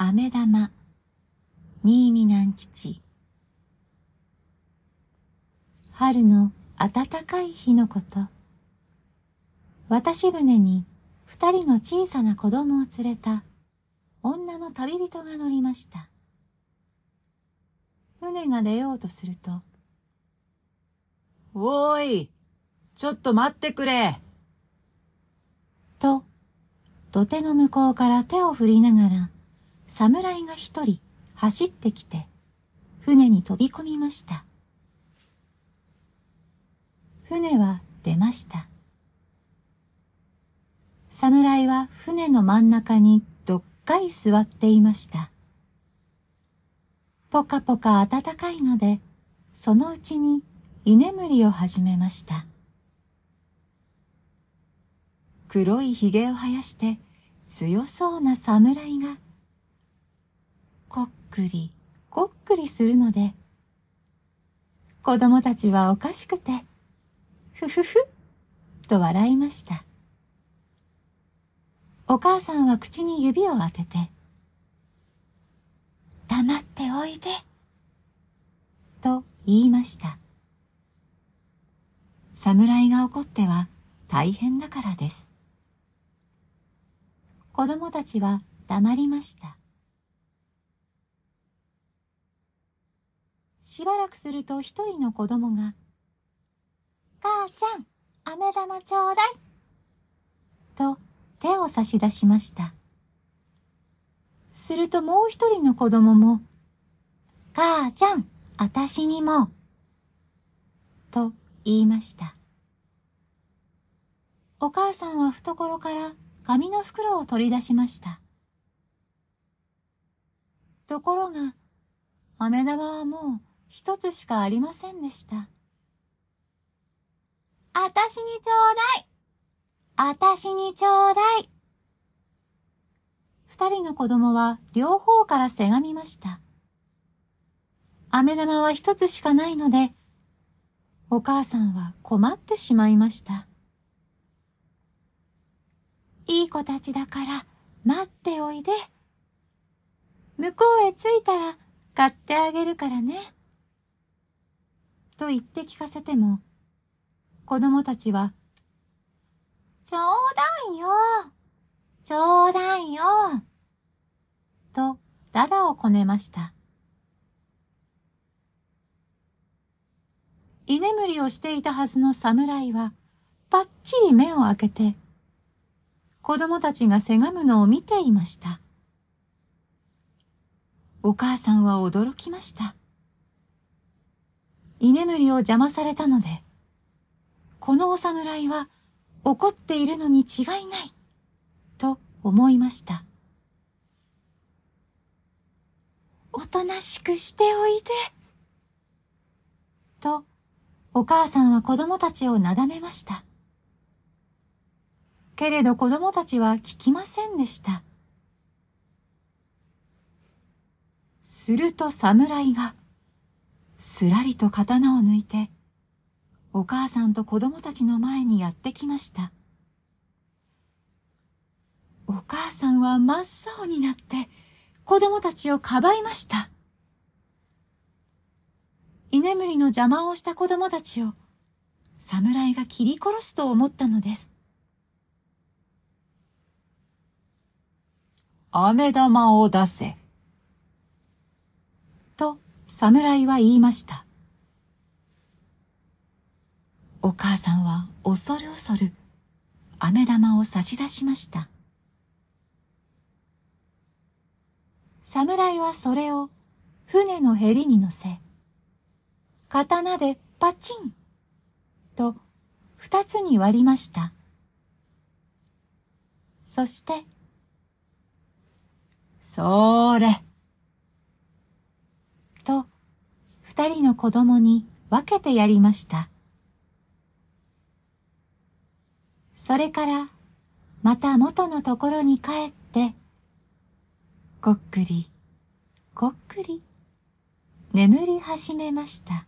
飴玉。新見南吉。春の暖かい日のこと。渡し船に二人の小さな子供を連れた。女の旅人が乗りました。船が出ようとすると「おーいちょっと待ってくれ!」と土手の向こうから手を振りながら侍が一人走ってきて船に飛び込みました。船は出ました。侍は船の真ん中にどっかり座っていました。ぽかぽか暖かいのでそのうちに居眠りを始めました。黒いひげを生やして強そうな侍がこっくりこっくりするので子供たちはおかしくてふふふと笑いました。お母さんは口に指を当てて黙っておいでと言いました。侍が怒っては大変だからです。子供たちは黙りました。しばらくすると一人の子供が、母ちゃん、飴玉ちょうだい。と手を差し出しました。するともう一人の子供も、母ちゃん、あたしにも。と言いました。お母さんは懐から紙の袋を取り出しました。ところが、飴玉はもう一つしかありませんでした。あたしにちょうだいあたしにちょうだい二人の子供は両方からせがみました。飴玉は一つしかないので、お母さんは困ってしまいました。いい子たちだから待っておいで。向こうへ着いたら買ってあげるからね。と言って聞かせても、子供たちは、ちょうだいよちょうだいよと、だだをこねました。居眠りをしていたはずの侍は、ぱっちり目を開けて、子供たちがせがむのを見ていました。お母さんは驚きました。居眠りを邪魔されたので、このお侍は怒っているのに違いない、と思いました。おとなしくしておいで。と、お母さんは子供たちをなだめました。けれど子供たちは聞きませんでした。すると侍が、すらりと刀を抜いて、お母さんと子供たちの前にやってきました。お母さんは真っ青になって子供たちをかばいました。居眠りの邪魔をした子供たちを侍が切り殺すと思ったのです。飴玉を出せ。侍は言いました。お母さんは恐る恐る飴玉を差し出しました。侍はそれを船のへりに乗せ、刀でパチンと二つに割りました。そして、それ。と二人の子供に分けてやりました。それからまた元のところに帰って、ごっくり、ごっくり、眠り始めました。